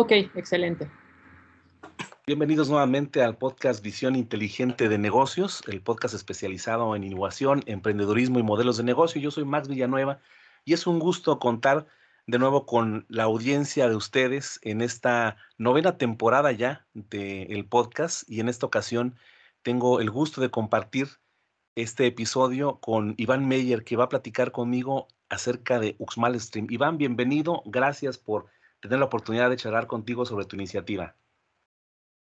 Ok, excelente. Bienvenidos nuevamente al podcast Visión Inteligente de Negocios, el podcast especializado en innovación, emprendedurismo y modelos de negocio. Yo soy Max Villanueva y es un gusto contar de nuevo con la audiencia de ustedes en esta novena temporada ya del podcast y en esta ocasión tengo el gusto de compartir este episodio con Iván Meyer que va a platicar conmigo acerca de Uxmal Stream. Iván, bienvenido, gracias por tener la oportunidad de charlar contigo sobre tu iniciativa.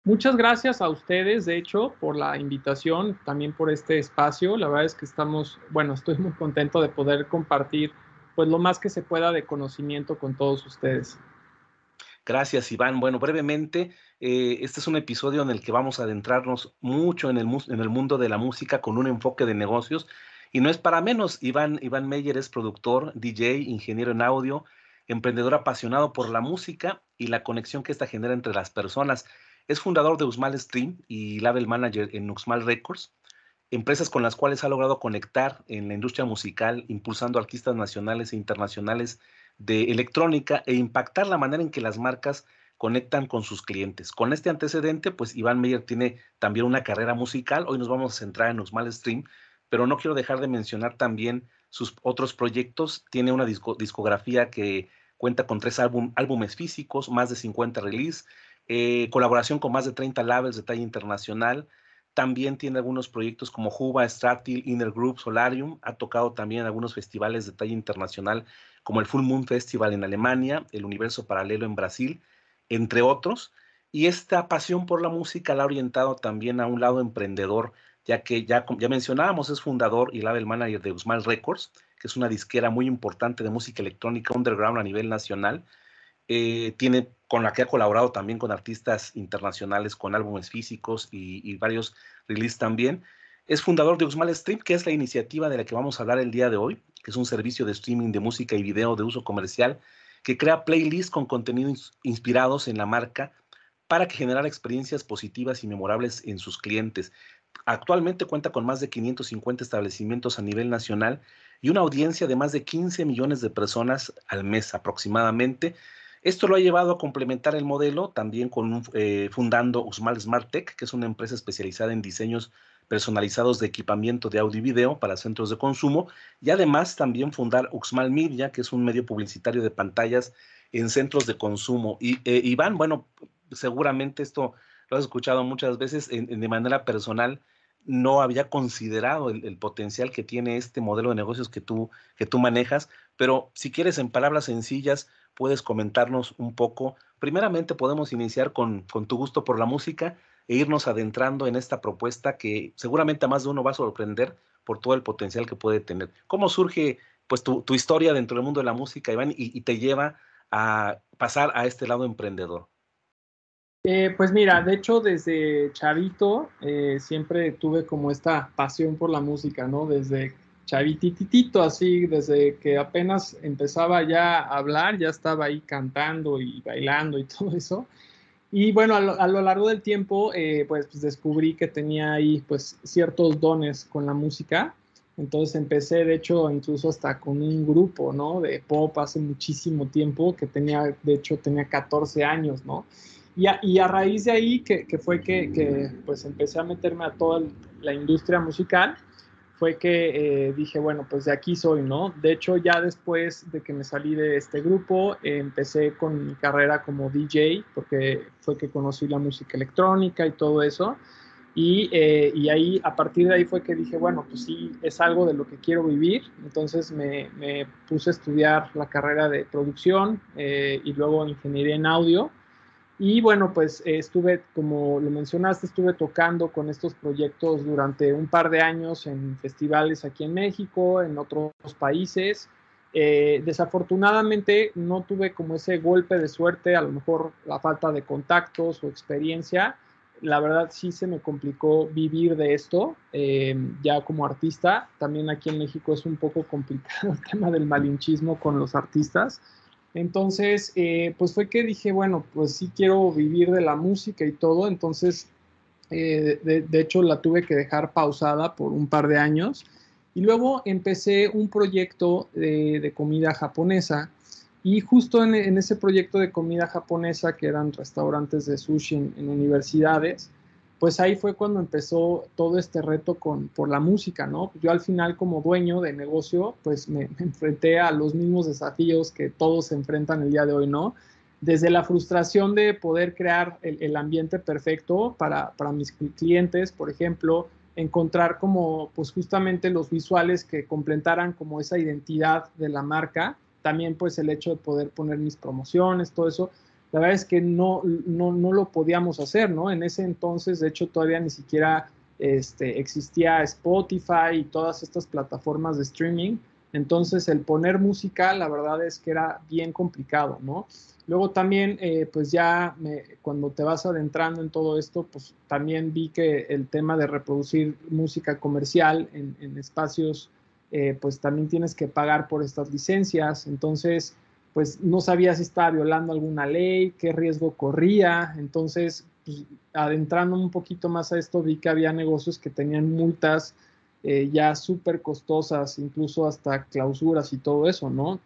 Muchas gracias a ustedes, de hecho, por la invitación, también por este espacio. La verdad es que estamos, bueno, estoy muy contento de poder compartir pues lo más que se pueda de conocimiento con todos ustedes. Gracias, Iván. Bueno, brevemente, eh, este es un episodio en el que vamos a adentrarnos mucho en el, en el mundo de la música con un enfoque de negocios. Y no es para menos, Iván, Iván Meyer es productor, DJ, ingeniero en audio, emprendedor apasionado por la música y la conexión que esta genera entre las personas. Es fundador de Usmal Stream y label manager en Uxmal Records, empresas con las cuales ha logrado conectar en la industria musical, impulsando artistas nacionales e internacionales de electrónica e impactar la manera en que las marcas conectan con sus clientes. Con este antecedente, pues Iván Meyer tiene también una carrera musical. Hoy nos vamos a centrar en Uxmal Stream, pero no quiero dejar de mencionar también sus otros proyectos. Tiene una discografía que cuenta con tres álbumes físicos, más de 50 releases, eh, colaboración con más de 30 labels de talla internacional. También tiene algunos proyectos como Juba, Stratil, Inner Group, Solarium. Ha tocado también en algunos festivales de talla internacional como el Full Moon Festival en Alemania, el Universo Paralelo en Brasil, entre otros. Y esta pasión por la música la ha orientado también a un lado emprendedor, ya que ya, ya mencionábamos, es fundador y label manager de Usmal Records, que es una disquera muy importante de música electrónica underground a nivel nacional eh, tiene con la que ha colaborado también con artistas internacionales, con álbumes físicos y, varios releases también. Es fundador de Uxmal Stream, que es la iniciativa de la que vamos a hablar el día de hoy, que es un servicio de streaming de música y video de uso comercial que crea playlists con contenidos inspirados en la marca para generar experiencias positivas y memorables en sus clientes. Actualmente cuenta con más de 550 establecimientos a nivel nacional y una audiencia de más de 15 millones de personas al mes aproximadamente, esto lo ha llevado a complementar el modelo también con eh, fundando Usmal Smart Tech, que es una empresa especializada en diseños personalizados de equipamiento de audio y video para centros de consumo, y además también fundar Uxmal Media, que es un medio publicitario de pantallas en centros de consumo. Y eh, Iván, bueno, seguramente esto lo has escuchado muchas veces de manera personal, no había considerado el, potencial que tiene este modelo de negocios que tú, que tú manejas, pero si quieres en palabras sencillas, puedes comentarnos un poco. Primeramente podemos iniciar con, tu gusto por la música e irnos adentrando en esta propuesta que seguramente a más de uno va a sorprender por todo el potencial que puede tener. ¿Cómo surge pues tu, historia dentro del mundo de la música, Iván, y, te lleva a pasar a este lado emprendedor? Eh, pues mira, de hecho desde chavito eh, siempre tuve como esta pasión por la música, ¿no? Desde chavititito, así, desde que apenas empezaba ya a hablar, ya estaba ahí cantando y bailando y todo eso. Y bueno, a lo, largo del tiempo, eh, pues, pues, descubrí que tenía ahí, pues, ciertos dones con la música. Entonces empecé, de hecho, incluso hasta con un grupo, ¿no? De pop hace muchísimo tiempo, que tenía, de hecho, tenía 14 años, ¿no? Y a, y a raíz de ahí, que, que fue que, que, pues, empecé a meterme a toda la industria musical, fue que eh, dije, bueno, pues de aquí soy, ¿no? De hecho, ya después de que me salí de este grupo, empecé con mi carrera como DJ, porque fue que conocí la música electrónica y todo eso. Y, eh, y, ahí, a partir de ahí fue que dije, bueno, pues sí, es algo de lo que quiero vivir. Entonces me, me puse a estudiar la carrera de producción eh, y luego ingeniería en audio. Y bueno, pues eh, estuve, como lo mencionaste, estuve tocando con estos proyectos durante un par de años en festivales aquí en México, en otros países. Eh, desafortunadamente no tuve como ese golpe de suerte, a lo mejor la falta de contactos o experiencia. La verdad sí se me complicó vivir de esto, eh, ya como artista. También aquí en México es un poco complicado el tema del malinchismo con los artistas. Entonces, eh, pues fue que dije, bueno, pues sí quiero vivir de la música y todo, entonces, eh, de, hecho, la tuve que dejar pausada por un par de años. Y luego empecé un proyecto de, comida japonesa Y justo en, ese proyecto de comida japonesa, que eran restaurantes de sushi en, universidades, pues ahí fue cuando empezó todo este reto con, por la música, ¿no? Yo al final como dueño de negocio, pues me, enfrenté a los mismos desafíos que todos se enfrentan el día de hoy, ¿no? Desde la frustración de poder crear el, ambiente perfecto para, para, mis clientes, por ejemplo, encontrar como, pues justamente los visuales que completaran como esa identidad de la marca, también pues el hecho de poder poner mis promociones, todo eso, la verdad es que no, no, no lo podíamos hacer, ¿no? En ese entonces, de hecho, todavía ni siquiera este, existía Spotify y todas estas plataformas de streaming. Entonces, el poner música, la verdad es que era bien complicado, ¿no? Luego también, eh, pues ya cuando te vas adentrando en todo esto, pues también vi que el tema de reproducir música comercial en, en espacios eh, pues también tienes que pagar por estas licencias. Entonces, pues no sabía si estaba violando alguna ley, qué riesgo corría. Entonces, pues, adentrando un poquito más a esto, vi que había negocios que tenían multas eh, ya súper costosas, incluso hasta clausuras y todo eso, ¿no?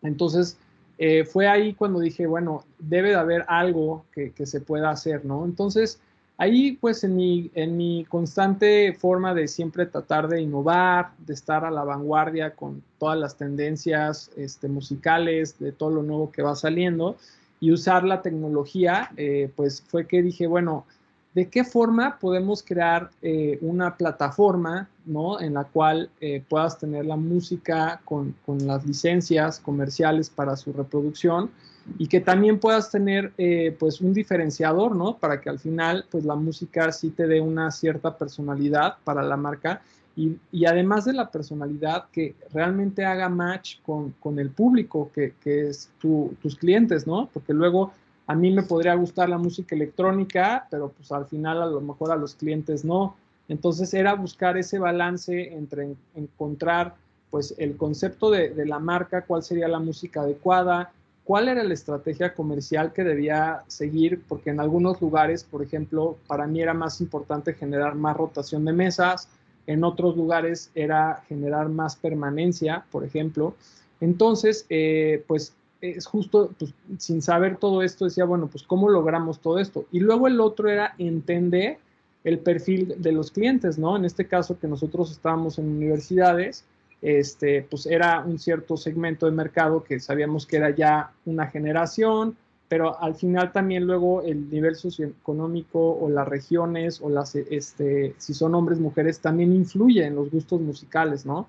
Entonces, eh, fue ahí cuando dije, bueno, debe de haber algo que, que se pueda hacer, ¿no? Entonces, Ahí, pues, en mi, en mi constante forma de siempre tratar de innovar, de estar a la vanguardia con todas las tendencias este, musicales, de todo lo nuevo que va saliendo, y usar la tecnología, eh, pues fue que dije, bueno, ¿de qué forma podemos crear eh, una plataforma, ¿no? En la cual eh, puedas tener la música con, con las licencias comerciales para su reproducción y que también puedas tener eh, pues un diferenciador, ¿no? Para que al final pues la música sí te dé una cierta personalidad para la marca y, y además de la personalidad que realmente haga match con, con el público que, que es tu, tus clientes, ¿no? Porque luego a mí me podría gustar la música electrónica, pero pues al final a lo mejor a los clientes no. Entonces era buscar ese balance entre encontrar pues el concepto de, de la marca, cuál sería la música adecuada, cuál era la estrategia comercial que debía seguir, porque en algunos lugares, por ejemplo, para mí era más importante generar más rotación de mesas, en otros lugares era generar más permanencia, por ejemplo. Entonces, eh, pues es justo, pues, sin saber todo esto, decía, bueno, pues cómo logramos todo esto. Y luego el otro era entender el perfil de los clientes, ¿no? En este caso que nosotros estábamos en universidades, este, pues era un cierto segmento de mercado que sabíamos que era ya una generación, pero al final también luego el nivel socioeconómico o las regiones o las, este, si son hombres, mujeres, también influye en los gustos musicales, ¿no?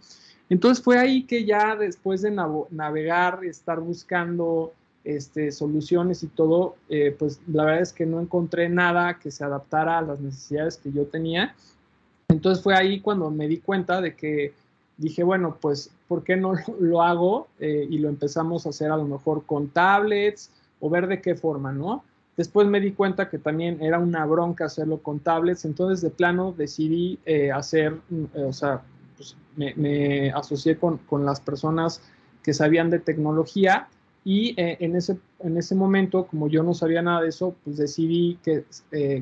Entonces fue ahí que ya después de navegar, estar buscando este, soluciones y todo, eh, pues la verdad es que no encontré nada que se adaptara a las necesidades que yo tenía. Entonces fue ahí cuando me di cuenta de que dije, bueno, pues, ¿por qué no lo hago? Eh, y lo empezamos a hacer a lo mejor con tablets o ver de qué forma, ¿no? Después me di cuenta que también era una bronca hacerlo con tablets, entonces de plano decidí eh, hacer, eh, o sea, pues me, asocié con, con, las personas que sabían de tecnología y en, ese, en ese momento, como yo no sabía nada de eso, pues decidí que,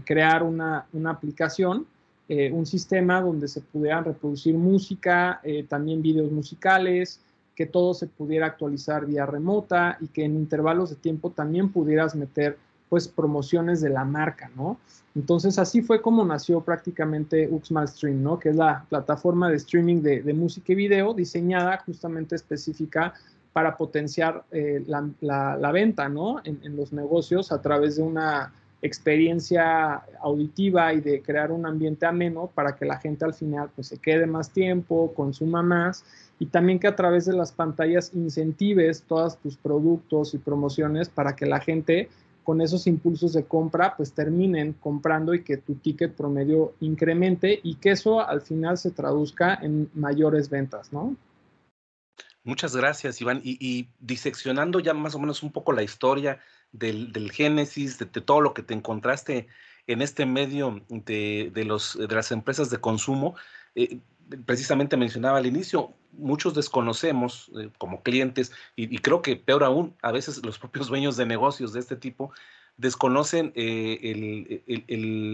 crear una, una aplicación eh, un sistema donde se pudieran reproducir música, eh, también videos musicales, que todo se pudiera actualizar vía remota y que en intervalos de tiempo también pudieras meter pues promociones de la marca, ¿no? Entonces así fue como nació prácticamente Uxmal Stream, ¿no? Que es la plataforma de streaming de, música y video diseñada justamente específica para potenciar eh, la, venta, ¿no? en, los negocios a través de una experiencia auditiva y de crear un ambiente ameno para que la gente al final pues se quede más tiempo, consuma más y también que a través de las pantallas incentives todos tus productos y promociones para que la gente con esos impulsos de compra pues terminen comprando y que tu ticket promedio incremente y que eso al final se traduzca en mayores ventas, ¿no? Muchas gracias, Iván. Y, diseccionando ya más o menos un poco la historia del, génesis, de, todo lo que te encontraste en este medio de, los, de las empresas de consumo, eh, precisamente mencionaba al inicio, muchos desconocemos eh, como clientes, y, creo que peor aún, a veces los propios dueños de negocios de este tipo desconocen eh,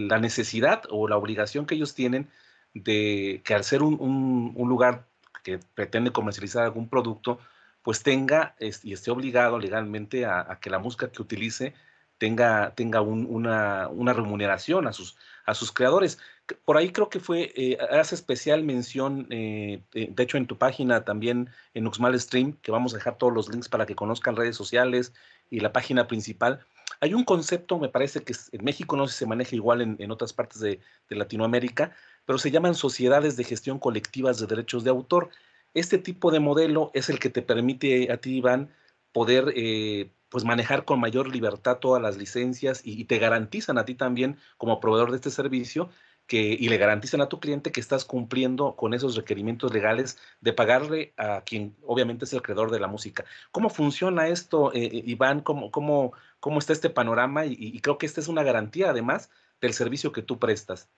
la necesidad o la obligación que ellos tienen de que al ser un lugar que pretende comercializar algún producto, pues tenga y esté obligado legalmente a, que la música que utilice tenga, tenga una, remuneración a sus, a sus creadores. Por ahí creo que fue, eh, hace especial mención, eh, de hecho en tu página también en Uxmal Stream, que vamos a dejar todos los links para que conozcan redes sociales y la página principal. Hay un concepto, me parece que en México no se maneja igual en, otras partes de Latinoamérica, pero se llaman sociedades de gestión colectivas de derechos de autor. Este tipo de modelo es el que te permite a ti, Iván, poder eh, pues manejar con mayor libertad todas las licencias y, te garantizan a ti también como proveedor de este servicio que, y le garantizan a tu cliente que estás cumpliendo con esos requerimientos legales de pagarle a quien obviamente es el creador de la música. ¿Cómo funciona esto, eh, eh, Iván? ¿Cómo, cómo, ¿Cómo está este panorama? Y, creo que esta es una garantía además del servicio que tú prestas.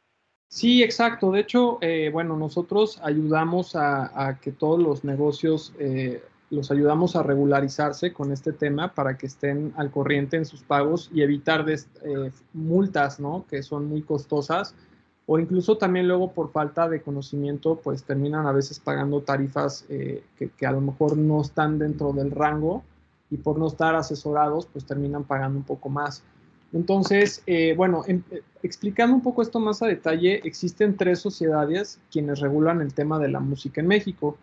Sí, exacto. De hecho, eh, bueno, nosotros ayudamos a, que todos los negocios eh, los ayudamos a regularizarse con este tema para que estén al corriente en sus pagos y evitar eh, multas, ¿no? Que son muy costosas o incluso también luego por falta de conocimiento, pues terminan a veces pagando tarifas que, que, a lo mejor no están dentro del rango y por no estar asesorados, pues terminan pagando un poco más. Entonces, eh, bueno, em, eh, explicando un poco esto más a detalle, existen tres sociedades quienes regulan el tema de la música en México.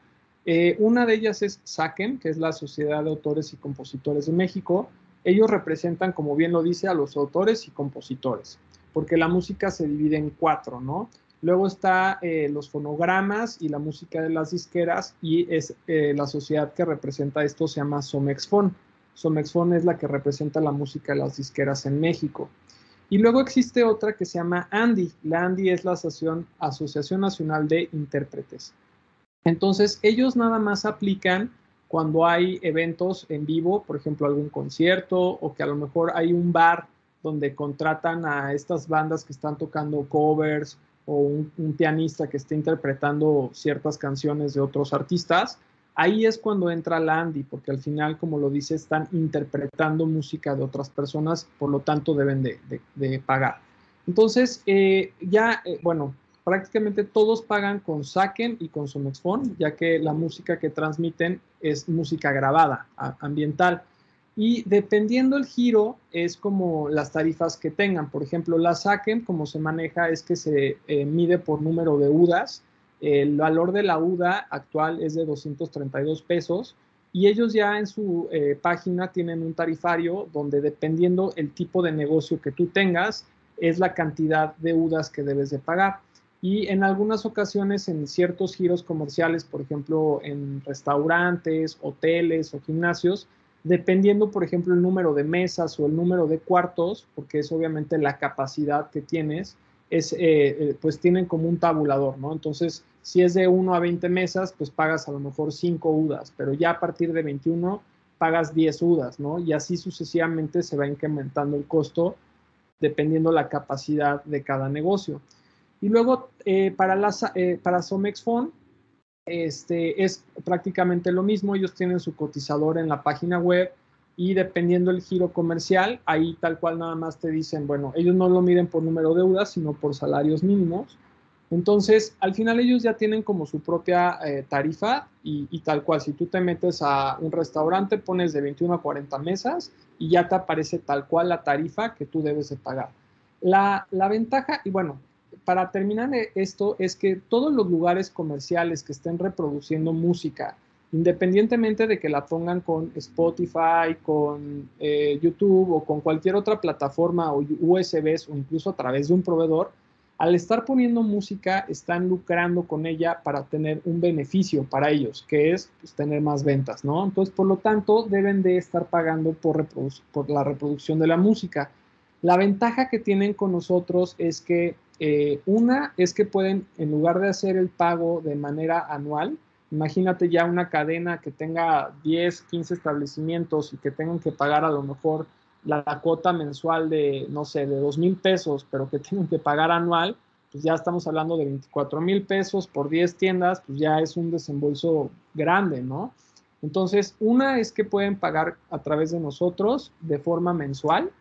Eh, una de ellas es SACEM, que es la Sociedad de Autores y Compositores de México. Ellos representan, como bien lo dice, a los autores y compositores, porque la música se divide en cuatro, ¿no? Luego está los fonogramas y la música de las disqueras y es la sociedad que representa esto se llama Somexfon. Somexfon es la que representa la música de las disqueras en México. Y luego existe otra que se llama ANDI. La ANDI es la Asociación, Nacional de Intérpretes. Entonces, ellos nada más aplican cuando hay eventos en vivo, por ejemplo, algún concierto o que a lo mejor hay un bar donde contratan a estas bandas que están tocando covers o un, un pianista que está interpretando ciertas canciones de otros artistas Ahí es cuando entra la Andy, porque al final, como lo dice, están interpretando música de otras personas, por lo tanto deben de, pagar. Entonces, eh, ya, eh, bueno, prácticamente todos pagan con Saken y con Somexphone, ya que la música que transmiten es música grabada, ambiental. Y dependiendo el giro, es como las tarifas que tengan. Por ejemplo, la Saken, como se maneja, es que se eh, mide por número de UDAS el valor de la UDA actual es de 232 pesos y ellos ya en su eh, página tienen un tarifario donde dependiendo el tipo de negocio que tú tengas, es la cantidad de UDAs que debes de pagar. Y en algunas ocasiones, en ciertos giros comerciales, por ejemplo, en restaurantes, hoteles o gimnasios, dependiendo, por ejemplo, el número de mesas o el número de cuartos, porque es obviamente la capacidad que tienes, es, eh, eh, pues tienen como un tabulador, ¿no? Entonces, si es de 1 a 20 mesas, pues pagas a lo mejor 5 UDAs, pero ya a partir de 21 pagas 10 UDAs, ¿no? Y así sucesivamente se va incrementando el costo dependiendo la capacidad de cada negocio. Y luego, eh, para, las, para Somex este, es prácticamente lo mismo. Ellos tienen su cotizador en la página web y dependiendo el giro comercial, ahí tal cual nada más te dicen, bueno, ellos no lo miden por número de UDAs, sino por salarios mínimos entonces, al final ellos ya tienen como su propia eh, tarifa y, tal cual, si tú te metes a un restaurante, pones de 21 a 40 mesas y ya te aparece tal cual la tarifa que tú debes de pagar. La, ventaja, y bueno, para terminar esto, es que todos los lugares comerciales que estén reproduciendo música, independientemente de que la pongan con Spotify, con eh, YouTube o con cualquier otra plataforma o USBs o incluso a través de un proveedor, al estar poniendo música, están lucrando con ella para tener un beneficio para ellos, que es pues, tener más ventas, ¿no? Entonces, por lo tanto, deben de estar pagando por, la reproducción de la música. La ventaja que tienen con nosotros es que eh, una es que pueden, en lugar de hacer el pago de manera anual, imagínate ya una cadena que tenga 10, 15 establecimientos y que tengan que pagar a lo mejor la, cuota mensual de, no sé, de dos mil pesos, pero que tienen que pagar anual, pues ya estamos hablando de 24 mil pesos por 10 tiendas, pues ya es un desembolso grande, ¿no? Entonces, una es que pueden pagar a través de nosotros de forma mensual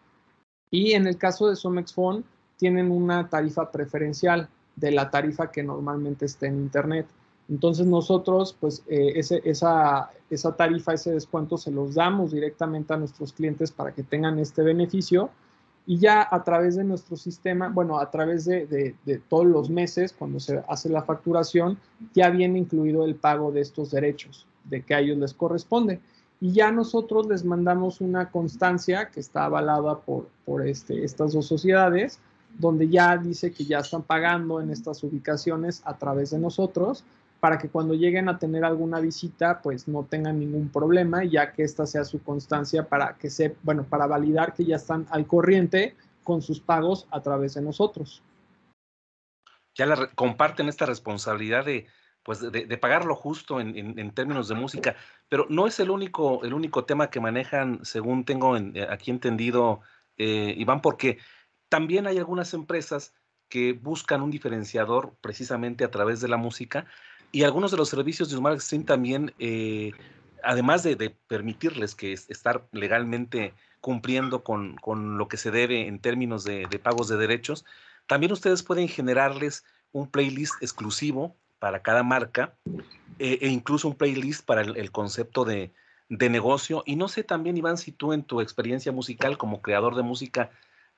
y en el caso de Somex Phone tienen una tarifa preferencial de la tarifa que normalmente está en Internet. Entonces nosotros, pues eh, ese, esa, esa tarifa, ese descuento se los damos directamente a nuestros clientes para que tengan este beneficio y ya a través de nuestro sistema, bueno, a través de, de, todos los meses, cuando se hace la facturación, ya viene incluido el pago de estos derechos, de que a ellos les corresponde. Y ya nosotros les mandamos una constancia que está avalada por, por este, estas dos sociedades, donde ya dice que ya están pagando en estas ubicaciones a través de nosotros para que cuando lleguen a tener alguna visita, pues no tengan ningún problema, ya que esta sea su constancia para que se, bueno, para validar que ya están al corriente con sus pagos a través de nosotros. Ya la, comparten esta responsabilidad de, pues de, pagar lo justo en, términos de música, pero no es el único, el único tema que manejan, según tengo eh, aquí entendido, eh, Iván, porque también hay algunas empresas que buscan un diferenciador precisamente a través de la música y algunos de los servicios de Smart Stream también, eh, además de, permitirles que estar legalmente cumpliendo con, lo que se debe en términos de, pagos de derechos, también ustedes pueden generarles un playlist exclusivo para cada marca eh, e incluso un playlist para el, concepto de, negocio. Y no sé también, Iván, si tú en tu experiencia musical como creador de música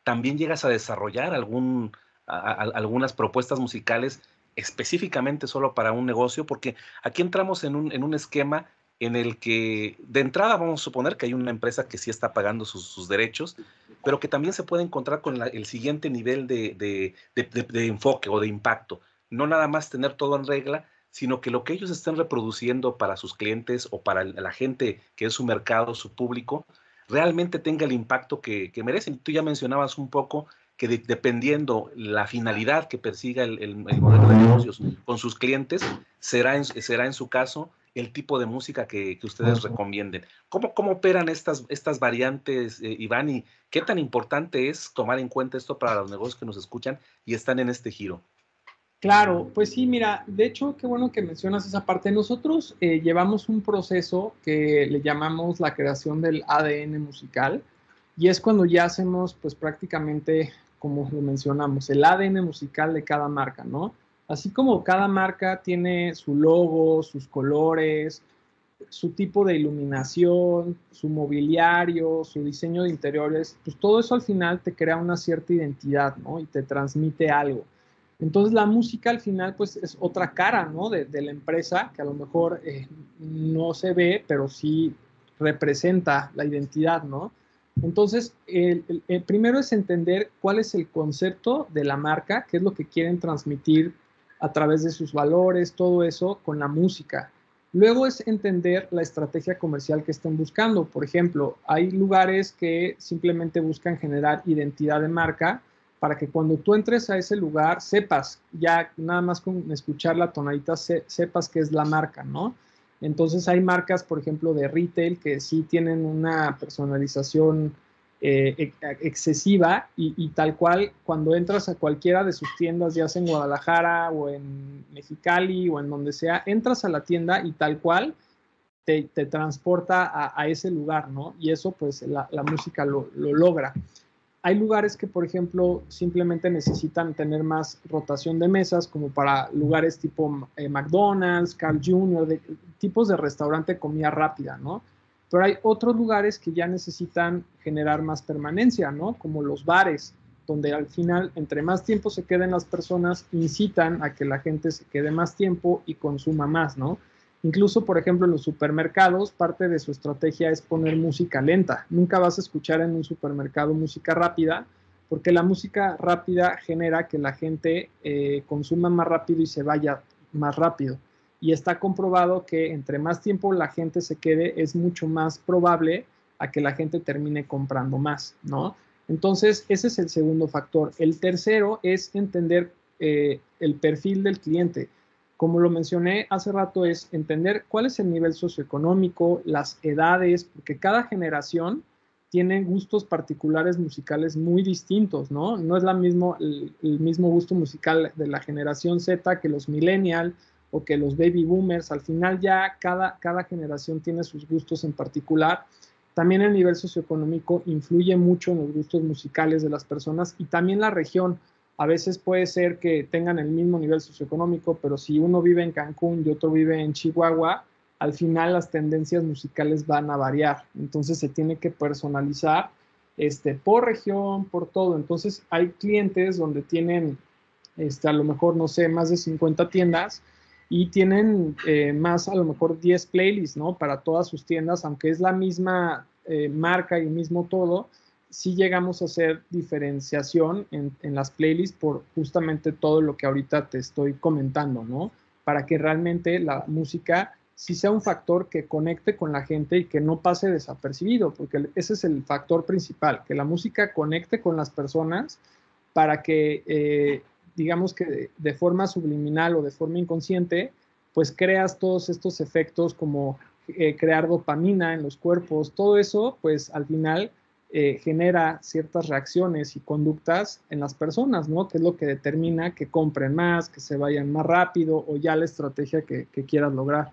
también llegas a desarrollar algún, algunas propuestas musicales específicamente solo para un negocio, porque aquí entramos en un, en un esquema en el que de entrada vamos a suponer que hay una empresa que sí está pagando sus, derechos, pero que también se puede encontrar con el siguiente nivel de, enfoque o de impacto. No nada más tener todo en regla, sino que lo que ellos estén reproduciendo para sus clientes o para la gente que es su mercado, su público, realmente tenga el impacto que, que merecen. Tú ya mencionabas un poco que dependiendo la finalidad que persiga el, modelo de negocios con sus clientes, será en, será en su caso el tipo de música que, ustedes recomienden. ¿Cómo, ¿Cómo, operan estas, estas variantes, eh, Iván? ¿Y qué tan importante es tomar en cuenta esto para los negocios que nos escuchan y están en este giro? Claro, pues sí, mira, de hecho, qué bueno que mencionas esa parte. Nosotros eh, llevamos un proceso que le llamamos la creación del ADN musical y es cuando ya hacemos pues prácticamente como lo mencionamos, el ADN musical de cada marca, ¿no? Así como cada marca tiene su logo, sus colores, su tipo de iluminación, su mobiliario, su diseño de interiores, pues todo eso al final te crea una cierta identidad, ¿no? Y te transmite algo. Entonces la música al final pues es otra cara, ¿no? De, la empresa que a lo mejor eh, no se ve, pero sí representa la identidad, ¿no? Entonces, el, primero es entender cuál es el concepto de la marca, qué es lo que quieren transmitir a través de sus valores, todo eso con la música. Luego es entender la estrategia comercial que están buscando. Por ejemplo, hay lugares que simplemente buscan generar identidad de marca para que cuando tú entres a ese lugar sepas, ya nada más con escuchar la tonadita, sepas qué es la marca, ¿no? Entonces hay marcas, por ejemplo, de retail que sí tienen una personalización eh, excesiva y, tal cual cuando entras a cualquiera de sus tiendas, ya sea en Guadalajara o en Mexicali o en donde sea, entras a la tienda y tal cual te, transporta a, ese lugar, ¿no? Y eso pues la, música lo logra. Hay lugares que, por ejemplo, simplemente necesitan tener más rotación de mesas, como para lugares tipo eh, McDonald's, Carl Jr., de, tipos de restaurante comida rápida, ¿no? Pero hay otros lugares que ya necesitan generar más permanencia, ¿no? Como los bares, donde al final, entre más tiempo se queden las personas, incitan a que la gente se quede más tiempo y consuma más, ¿no? Incluso, por ejemplo, en los supermercados, parte de su estrategia es poner música lenta. Nunca vas a escuchar en un supermercado música rápida, porque la música rápida genera que la gente eh, consuma más rápido y se vaya más rápido. Y está comprobado que entre más tiempo la gente se quede, es mucho más probable a que la gente termine comprando más, ¿no? Entonces, ese es el segundo factor. El tercero es entender eh, el perfil del cliente como lo mencioné hace rato, es entender cuál es el nivel socioeconómico, las edades, porque cada generación tiene gustos particulares musicales muy distintos, ¿no? No es la el, mismo gusto musical de la generación Z que los millennial o que los baby boomers. Al final ya cada, cada generación tiene sus gustos en particular. También el nivel socioeconómico influye mucho en los gustos musicales de las personas y también la región A veces puede ser que tengan el mismo nivel socioeconómico, pero si uno vive en Cancún y otro vive en Chihuahua, al final las tendencias musicales van a variar. Entonces se tiene que personalizar este, por región, por todo. Entonces hay clientes donde tienen este, a lo mejor, no sé, más de 50 tiendas y tienen eh, más, a lo mejor 10 playlists, ¿no? Para todas sus tiendas, aunque es la misma eh, marca y mismo todo, sí llegamos a hacer diferenciación en, en, las playlists por justamente todo lo que ahorita te estoy comentando, ¿no? Para que realmente la música sí sea un factor que conecte con la gente y que no pase desapercibido, porque ese es el factor principal, que la música conecte con las personas para que eh, digamos que de, forma subliminal o de forma inconsciente, pues creas todos estos efectos como eh, crear dopamina en los cuerpos, todo eso, pues al final eh, genera ciertas reacciones y conductas en las personas, ¿no? Que es lo que determina que compren más, que se vayan más rápido o ya la estrategia que quieras lograr.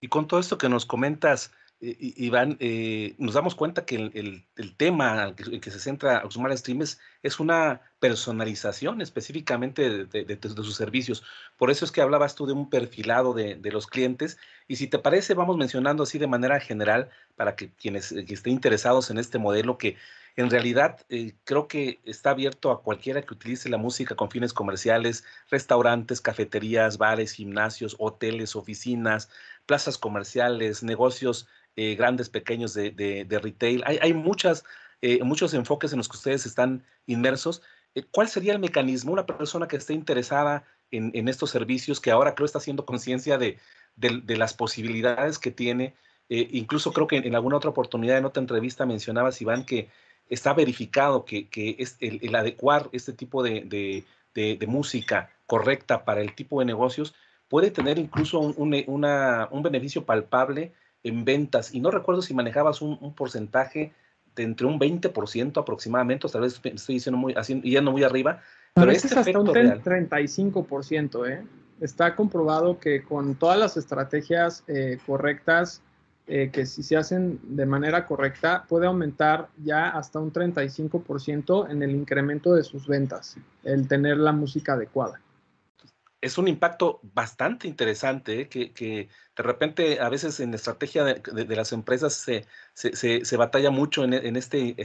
Y con todo esto que nos comentas, Iván, eh, nos damos cuenta que el, tema en que se centra Oxumar Streams es una personalización específicamente de, sus servicios. Por eso es que hablabas tú de un perfilado de, los clientes. Y si te parece, vamos mencionando así de manera general para que quienes eh, estén interesados en este modelo, que en realidad eh, creo que está abierto a cualquiera que utilice la música con fines comerciales, restaurantes, cafeterías, bares, gimnasios, hoteles, oficinas, plazas comerciales, negocios eh, grandes, pequeños de, retail. Hay, muchas, eh, muchos enfoques en los que ustedes están inmersos. Eh, ¿Cuál sería el mecanismo? Una persona que esté interesada en, estos servicios, que ahora creo está haciendo conciencia de, las posibilidades que tiene. incluso creo que en, alguna otra oportunidad, en otra entrevista, mencionabas, Iván, que está verificado que, es el, adecuar este tipo de, música correcta para el tipo de negocios puede tener incluso un, un beneficio palpable en ventas y no recuerdo si manejabas un, porcentaje de entre un 20% aproximadamente, tal vez estoy diciendo muy, yendo muy arriba, pero este es hasta un 35%, ¿eh? Está comprobado que con todas las estrategias eh, correctas, eh, que si se hacen de manera correcta, puede aumentar ya hasta un 35% en el incremento de sus ventas, el tener la música adecuada es un impacto bastante interesante, ¿eh? que, de repente a veces en la estrategia de, las empresas se, se, batalla mucho en, este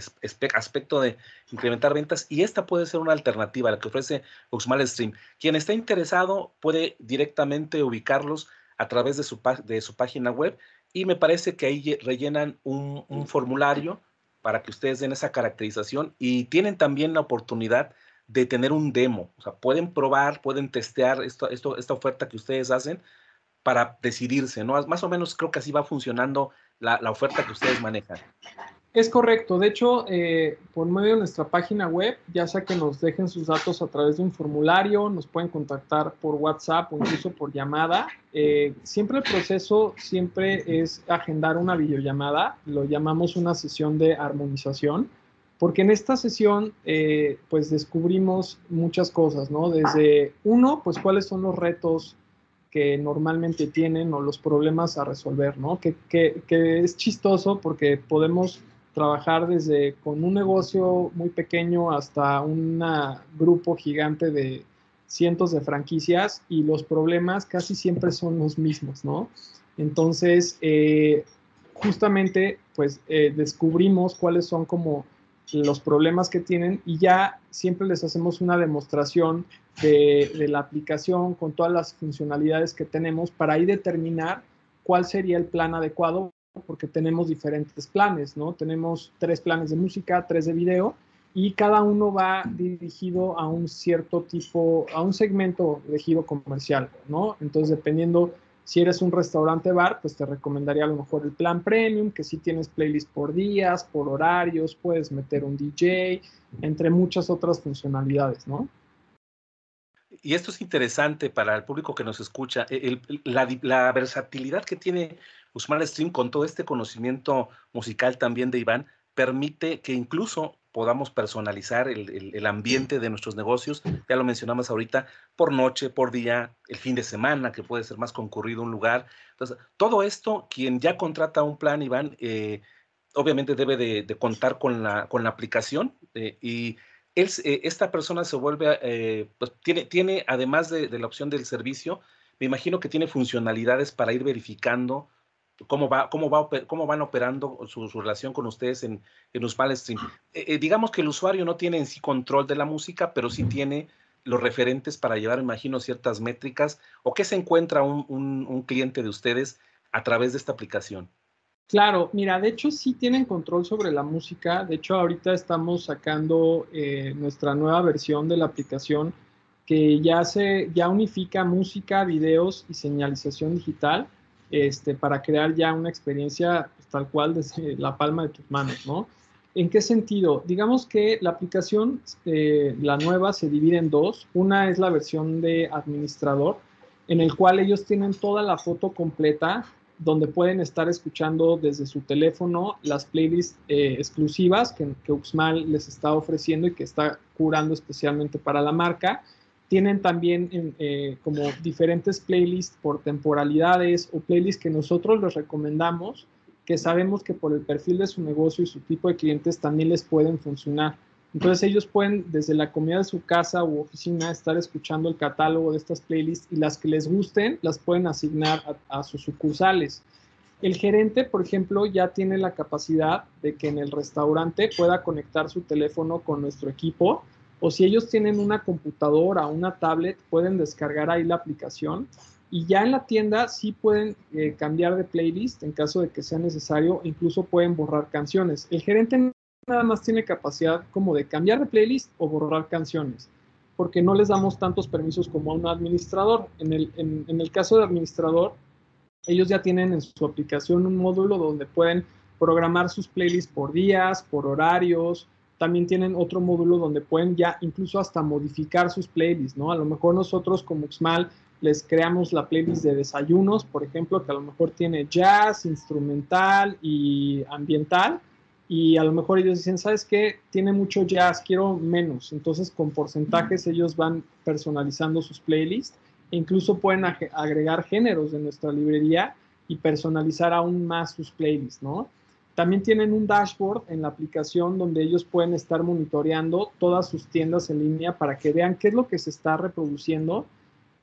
aspecto de incrementar ventas y esta puede ser una alternativa a la que ofrece Uxmal Stream. Quien está interesado puede directamente ubicarlos a través de su, de su página web y me parece que ahí rellenan un formulario para que ustedes den esa caracterización y tienen también la oportunidad de tener un demo. O sea, pueden probar, pueden testear esto, esta oferta que ustedes hacen para decidirse, ¿no? Más o menos creo que así va funcionando la, oferta que ustedes manejan. Es correcto. De hecho, eh, por medio de nuestra página web, ya sea que nos dejen sus datos a través de un formulario, nos pueden contactar por WhatsApp o incluso por llamada. Eh, siempre el proceso siempre es agendar una videollamada. Lo llamamos una sesión de armonización porque en esta sesión eh, pues descubrimos muchas cosas, ¿no? Desde uno, pues cuáles son los retos que normalmente tienen o los problemas a resolver, ¿no? Que, es chistoso porque podemos trabajar desde con un negocio muy pequeño hasta un grupo gigante de cientos de franquicias y los problemas casi siempre son los mismos, ¿no? Entonces, eh, justamente, pues eh, descubrimos cuáles son como los problemas que tienen y ya siempre les hacemos una demostración de, la aplicación con todas las funcionalidades que tenemos para ahí determinar cuál sería el plan adecuado porque tenemos diferentes planes, ¿no? Tenemos tres planes de música, tres de video y cada uno va dirigido a un cierto tipo, a un segmento de giro comercial, ¿no? Entonces, dependiendo si eres un restaurante bar, pues te recomendaría a lo mejor el plan premium, que sí tienes playlist por días, por horarios, puedes meter un DJ, entre muchas otras funcionalidades, ¿no? Y esto es interesante para el público que nos escucha, e, la, versatilidad que tiene Usman Stream con todo este conocimiento musical también de Iván, permite que incluso podamos personalizar el, ambiente de nuestros negocios, ya lo mencionamos ahorita, por noche, por día, el fin de semana, que puede ser más concurrido un lugar. Entonces, todo esto, quien ya contrata un plan, Iván, eh, obviamente debe de, contar con la, con la aplicación eh, y él, eh, esta persona se vuelve, eh, pues tiene, tiene, además de, la opción del servicio, me imagino que tiene funcionalidades para ir verificando cómo, va, cómo, va, cómo van operando su, relación con ustedes en, en Stream. Eh, digamos que el usuario no tiene en sí control de la música, pero sí tiene los referentes para llevar, imagino, ciertas métricas o qué se encuentra un, un cliente de ustedes a través de esta aplicación. Claro, mira, de hecho sí tienen control sobre la música. De hecho, ahorita estamos sacando eh, nuestra nueva versión de la aplicación que ya se ya unifica música, videos y señalización digital este, para crear ya una experiencia pues, tal cual desde la palma de tus manos, ¿no? ¿En qué sentido? Digamos que la aplicación, eh, la nueva, se divide en dos. Una es la versión de administrador, en el cual ellos tienen toda la foto completa donde pueden estar escuchando desde su teléfono las playlists eh, exclusivas que, que, Uxmal les está ofreciendo y que está curando especialmente para la marca. Tienen también eh, como diferentes playlists por temporalidades o playlists que nosotros les recomendamos, que sabemos que por el perfil de su negocio y su tipo de clientes también les pueden funcionar. Entonces ellos pueden desde la comida de su casa u oficina estar escuchando el catálogo de estas playlists y las que les gusten las pueden asignar a, sus sucursales. El gerente, por ejemplo, ya tiene la capacidad de que en el restaurante pueda conectar su teléfono con nuestro equipo o si ellos tienen una computadora una tablet, pueden descargar ahí la aplicación y ya en la tienda sí pueden eh, cambiar de playlist en caso de que sea necesario, incluso pueden borrar canciones. El gerente nada más tiene capacidad como de cambiar de playlist o borrar canciones, porque no les damos tantos permisos como a un administrador. En el, en, el caso de administrador, ellos ya tienen en su aplicación un módulo donde pueden programar sus playlists por días, por horarios. También tienen otro módulo donde pueden ya incluso hasta modificar sus playlists, ¿no? A lo mejor nosotros como Xmal les creamos la playlist de desayunos, por ejemplo, que a lo mejor tiene jazz, instrumental y ambiental y a lo mejor ellos dicen, ¿sabes qué? Tiene mucho jazz, quiero menos. Entonces con porcentajes ellos van personalizando sus playlists e incluso pueden agregar géneros de nuestra librería y personalizar aún más sus playlists, ¿no? También tienen un dashboard en la aplicación donde ellos pueden estar monitoreando todas sus tiendas en línea para que vean qué es lo que se está reproduciendo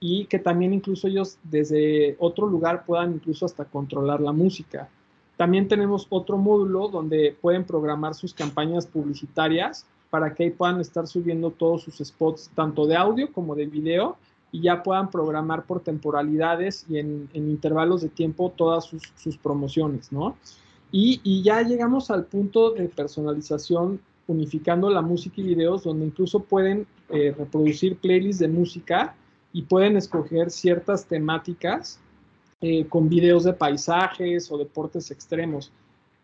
y que también incluso ellos desde otro lugar puedan incluso hasta controlar la música. También tenemos otro módulo donde pueden programar sus campañas publicitarias para que ahí puedan estar subiendo todos sus spots, tanto de audio como de video, y ya puedan programar por temporalidades y en, intervalos de tiempo todas sus, promociones, ¿no? Y, ya llegamos al punto de personalización unificando la música y videos, donde incluso pueden eh, reproducir playlists de música y pueden escoger ciertas temáticas eh, con videos de paisajes o deportes extremos.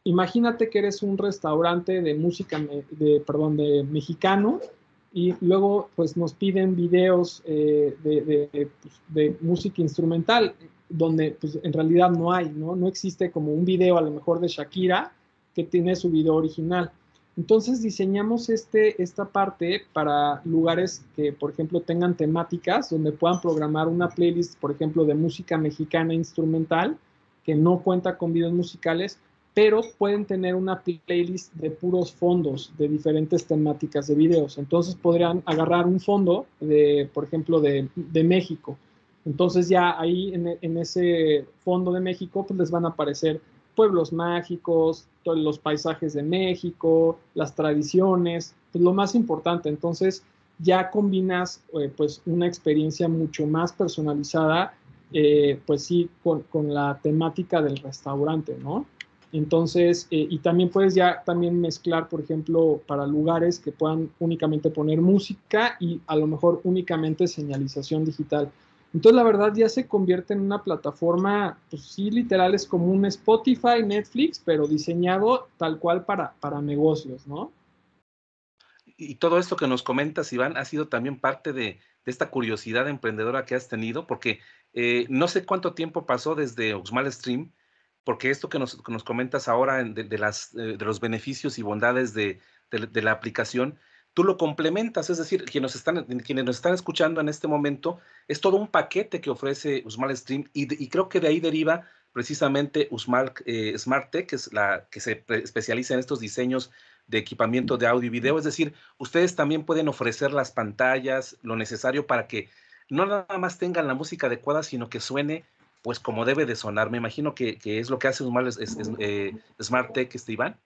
Imagínate que eres un restaurante de música, de, perdón, de mexicano y luego pues nos piden videos eh, pues, de, música instrumental donde pues en realidad no hay, ¿no? No existe como un video a lo mejor de Shakira que tiene su video original. Entonces diseñamos este, esta parte para lugares que, por ejemplo, tengan temáticas donde puedan programar una playlist, por ejemplo, de música mexicana instrumental, que no cuenta con videos musicales, pero pueden tener una playlist de puros fondos de diferentes temáticas de videos. Entonces podrían agarrar un fondo, de, por ejemplo, de, México. Entonces ya ahí en, ese fondo de México pues les van a aparecer pueblos mágicos, todos los paisajes de México, las tradiciones, pues lo más importante. Entonces ya combinas eh, pues una experiencia mucho más personalizada, eh, pues sí, con, la temática del restaurante, ¿no? Entonces, eh, y también puedes ya también mezclar, por ejemplo, para lugares que puedan únicamente poner música y a lo mejor únicamente señalización digital. Entonces, la verdad ya se convierte en una plataforma, pues sí, literal, es como un Spotify, Netflix, pero diseñado tal cual para, para negocios, ¿no? Y todo esto que nos comentas, Iván, ha sido también parte de, esta curiosidad emprendedora que has tenido, porque eh, no sé cuánto tiempo pasó desde Oxmal Stream, porque esto que nos, comentas ahora de, las, eh, de los beneficios y bondades de, de la aplicación, tú lo complementas, es decir, quienes nos están, quienes nos están escuchando en este momento, es todo un paquete que ofrece Usmal Stream y, creo que de ahí deriva precisamente Usmal eh, Smart Tech, que es la que se especializa en estos diseños de equipamiento de audio y video. Es decir, ustedes también pueden ofrecer las pantallas, lo necesario para que no nada más tengan la música adecuada, sino que suene pues como debe de sonar. Me imagino que, es lo que hace Uxmal es, eh, Smart Tech, este Iván.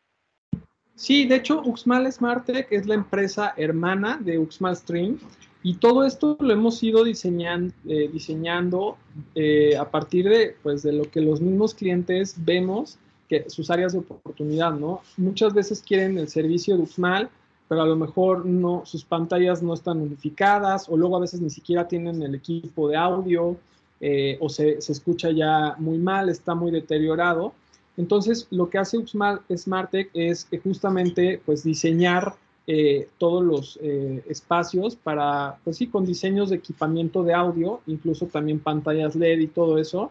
Sí, de hecho, Uxmal Smart Tech es la empresa hermana de Uxmal Stream y todo esto lo hemos ido diseñando, eh, diseñando eh, a partir de, pues, de lo que los mismos clientes vemos que sus áreas de oportunidad, ¿no? Muchas veces quieren el servicio de Uxmal, pero a lo mejor no, sus pantallas no están unificadas o luego a veces ni siquiera tienen el equipo de audio eh, o se, se, escucha ya muy mal, está muy deteriorado. Entonces, lo que hace Uxmal SmartTech es justamente pues, diseñar eh, todos los eh, espacios para, pues sí, con diseños de equipamiento de audio, incluso también pantallas LED y todo eso.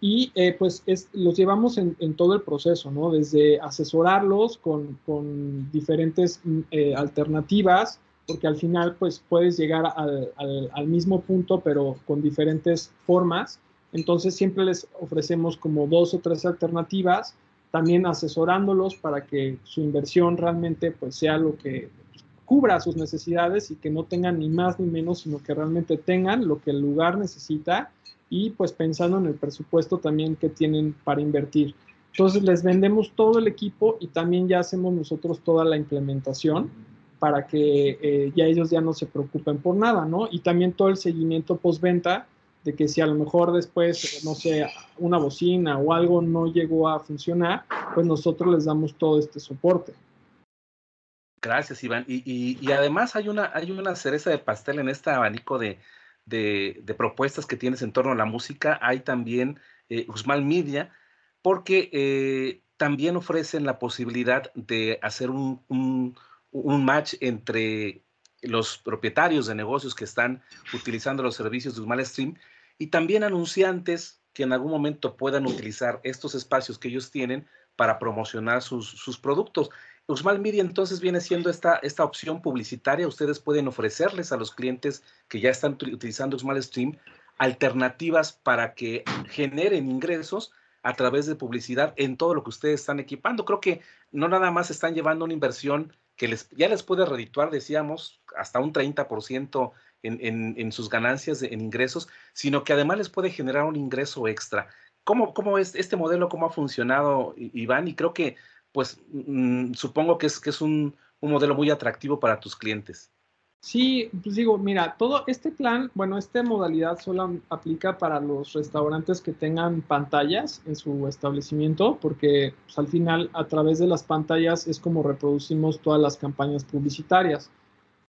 Y pues es, los llevamos en, todo el proceso, ¿no? Desde asesorarlos con, diferentes mm, alternativas, porque al final pues puedes llegar al, mismo punto pero con diferentes formas. Entonces siempre les ofrecemos como dos o tres alternativas, también asesorándolos para que su inversión realmente pues sea lo que cubra sus necesidades y que no tengan ni más ni menos, sino que realmente tengan lo que el lugar necesita y pues pensando en el presupuesto también que tienen para invertir. Entonces les vendemos todo el equipo y también ya hacemos nosotros toda la implementación para que eh, ya ellos ya no se preocupen por nada, ¿no? Y también todo el seguimiento postventa de que si a lo mejor después, no sé, una bocina o algo no llegó a funcionar, pues nosotros les damos todo este soporte. Gracias, Iván. Y, además hay una, hay una cereza de pastel en este abanico de, propuestas que tienes en torno a la música. Hay también eh, Media, porque eh, también ofrecen la posibilidad de hacer un un match entre los propietarios de negocios que están utilizando los servicios de Usmal Stream y también anunciantes que en algún momento puedan utilizar estos espacios que ellos tienen para promocionar sus, productos. Usmal Media entonces viene siendo esta, esta opción publicitaria. Ustedes pueden ofrecerles a los clientes que ya están utilizando Usmal Stream alternativas para que generen ingresos a través de publicidad en todo lo que ustedes están equipando. Creo que no nada más están llevando una inversión que les, ya les puede redituar, decíamos, hasta un 30% en, sus ganancias en ingresos, sino que además les puede generar un ingreso extra. ¿Cómo, cómo es este modelo, cómo ha funcionado, Iván? Y creo que, pues, mm, supongo que es, que es un, un modelo muy atractivo para tus clientes. Sí, pues digo, mira, todo este plan, bueno, esta modalidad solo aplica para los restaurantes que tengan pantallas en su establecimiento, porque pues, al final a través de las pantallas es como reproducimos todas las campañas publicitarias.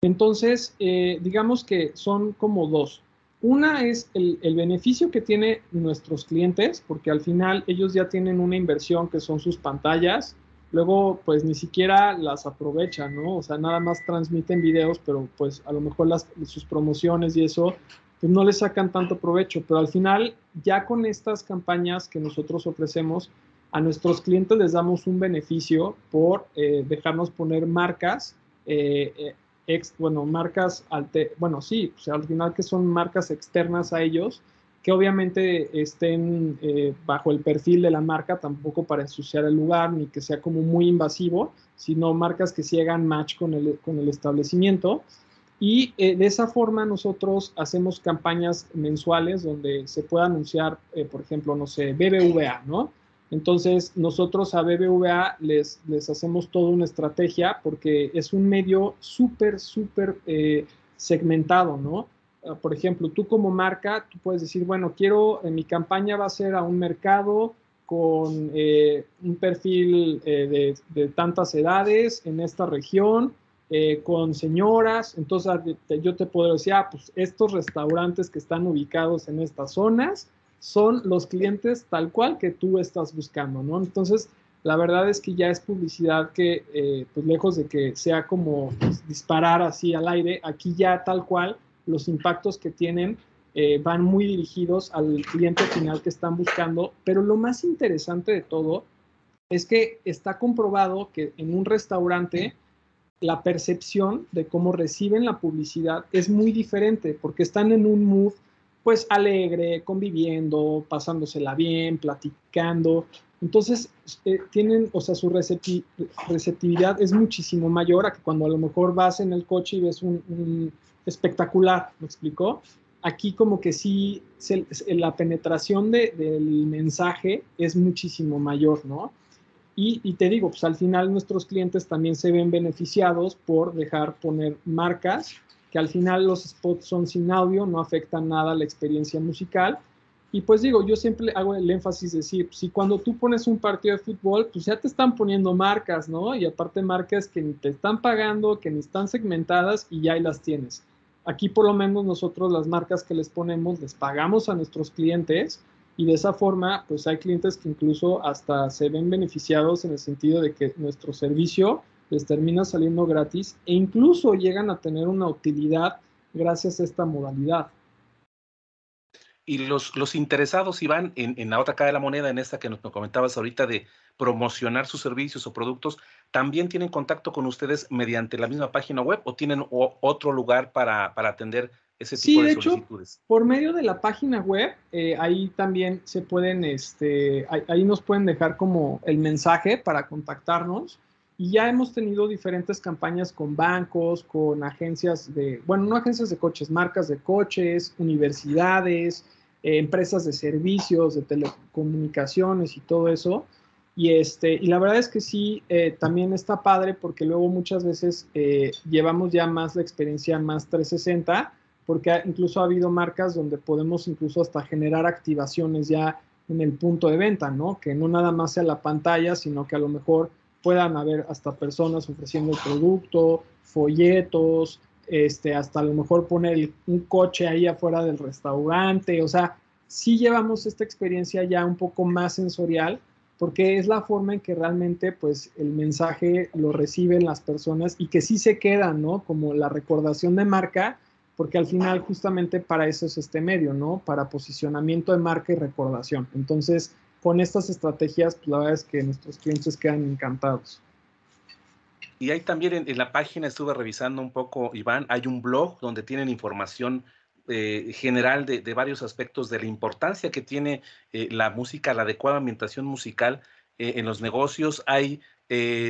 Entonces, eh, digamos que son como dos. Una es el, beneficio que tienen nuestros clientes, porque al final ellos ya tienen una inversión que son sus pantallas, luego pues ni siquiera las aprovechan, ¿no? O sea, nada más transmiten videos, pero pues a lo mejor las, sus promociones y eso, pues no les sacan tanto provecho, pero al final ya con estas campañas que nosotros ofrecemos, a nuestros clientes les damos un beneficio por eh, dejarnos poner marcas, eh, eh, ex, bueno, marcas, bueno, sí, sea, al final que son marcas externas a ellos, que obviamente estén eh, bajo el perfil de la marca, tampoco para ensuciar el lugar ni que sea como muy invasivo, sino marcas que sí hagan match con el, con el establecimiento. Y eh, de esa forma nosotros hacemos campañas mensuales donde se pueda anunciar, eh, por ejemplo, no sé, BBVA, ¿no? Entonces nosotros a BBVA les, les hacemos toda una estrategia porque es un medio súper, súper segmentado, ¿no? Ah, por ejemplo, tú como marca, tú puedes decir, bueno, quiero, en mi campaña va a ser a un mercado con eh, un perfil eh, de, tantas edades en esta región, eh, con señoras, entonces yo te puedo decir, ah, pues estos restaurantes que están ubicados en estas zonas son los clientes tal cual que tú estás buscando, ¿no? Entonces, la verdad es que ya es publicidad que, pues lejos de que sea como disparar así al aire, aquí ya tal cual los impactos que tienen eh, van muy dirigidos al cliente final que están buscando, pero lo más interesante de todo es que está comprobado que en un restaurante la percepción de cómo reciben la publicidad es muy diferente porque están en un mood pues alegre, conviviendo, pasándosela bien, platicando. Entonces, eh, tienen, o sea, su receptividad es muchísimo mayor a que cuando a lo mejor vas en el coche y ves un, espectacular, ¿me explicó? Aquí como que sí, la penetración del mensaje es muchísimo mayor, ¿no? Y, te digo, pues al final nuestros clientes también se ven beneficiados por dejar poner marcas, que al final los spots son sin audio, no afectan nada la experiencia musical y pues digo, yo siempre hago el énfasis de decir, si cuando tú pones un partido de fútbol, pues ya te están poniendo marcas, ¿no? Y aparte marcas que ni te están pagando, que ni están segmentadas y ya ahí las tienes. Aquí por lo menos nosotros las marcas que les ponemos les pagamos a nuestros clientes y de esa forma pues hay clientes que incluso hasta se ven beneficiados en el sentido de que nuestro servicio les termina saliendo gratis e incluso llegan a tener una utilidad gracias a esta modalidad. Y los, los interesados, Iván, en, en la otra cara de la moneda, en esta que nos, comentabas ahorita de promocionar sus servicios o productos, ¿también tienen contacto con ustedes mediante la misma página web o tienen otro lugar para, para, atender ese tipo de, solicitudes? por medio de la página web, eh, ahí también se pueden, este, ahí, nos pueden dejar como el mensaje para contactarnos. Y ya hemos tenido diferentes campañas con bancos, con agencias de, bueno, no agencias de coches, marcas de coches, universidades, eh, empresas de servicios, de telecomunicaciones y todo eso. Y, este, y la verdad es que sí, eh, también está padre porque luego muchas veces eh, llevamos ya más la experiencia más 360, porque incluso ha habido marcas donde podemos incluso hasta generar activaciones ya en el punto de venta, ¿no? Que no nada más sea la pantalla, sino que a lo mejor puedan haber hasta personas ofreciendo el producto, folletos, este, hasta a lo mejor poner un coche ahí afuera del restaurante, o sea, sí llevamos esta experiencia ya un poco más sensorial, porque es la forma en que realmente pues el mensaje lo reciben las personas y que sí se quedan, ¿no? Como la recordación de marca, porque al final justamente para eso es este medio, ¿no? Para posicionamiento de marca y recordación. Entonces, con estas estrategias, pues la verdad es que nuestros clientes quedan encantados. Y hay también en, la página, estuve revisando un poco, Iván, hay un blog donde tienen información eh, general de, varios aspectos de la importancia que tiene eh, la música, la adecuada ambientación musical eh, en los negocios. Hay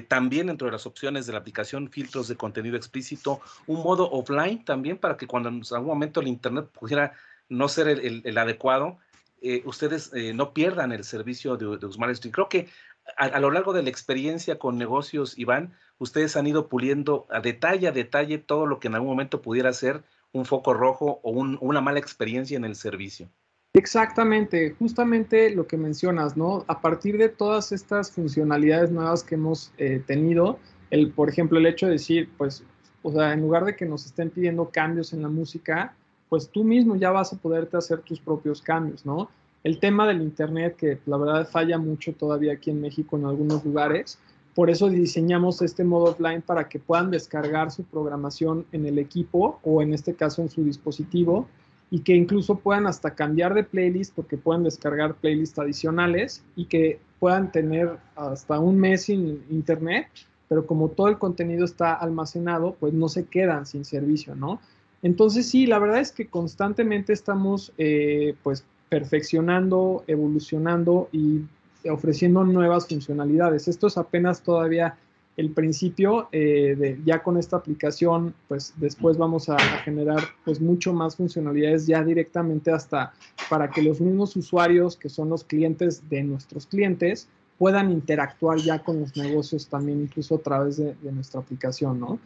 también dentro de las opciones de la aplicación filtros de contenido explícito, un modo offline también para que cuando en algún momento el Internet pudiera no ser el adecuado, eh, ustedes eh, no pierdan el servicio de, de Usman Street. Creo que a, lo largo de la experiencia con negocios, Iván, ustedes han ido puliendo a detalle a detalle todo lo que en algún momento pudiera ser un foco rojo o una mala experiencia en el servicio. Exactamente, justamente lo que mencionas, ¿no? A partir de todas estas funcionalidades nuevas que hemos eh, tenido, el, por ejemplo, el hecho de decir, pues, o sea, en lugar de que nos estén pidiendo cambios en la música, pues tú mismo ya vas a poderte hacer tus propios cambios, ¿no? El tema del Internet, que la verdad falla mucho todavía aquí en México en algunos lugares, por eso diseñamos este modo offline para que puedan descargar su programación en el equipo o en este caso en su dispositivo y que incluso puedan hasta cambiar de playlist porque puedan descargar playlists adicionales y que puedan tener hasta un mes sin internet, pero como todo el contenido está almacenado, pues no se quedan sin servicio, ¿no? Entonces sí, la verdad es que constantemente estamos eh, pues perfeccionando, evolucionando y ofreciendo nuevas funcionalidades. Esto es apenas todavía el principio, eh, de, ya con esta aplicación, pues después vamos a, generar pues mucho más funcionalidades ya directamente hasta para que los mismos usuarios que son los clientes de nuestros clientes puedan interactuar ya con los negocios también incluso a través de, de nuestra aplicación, ¿no?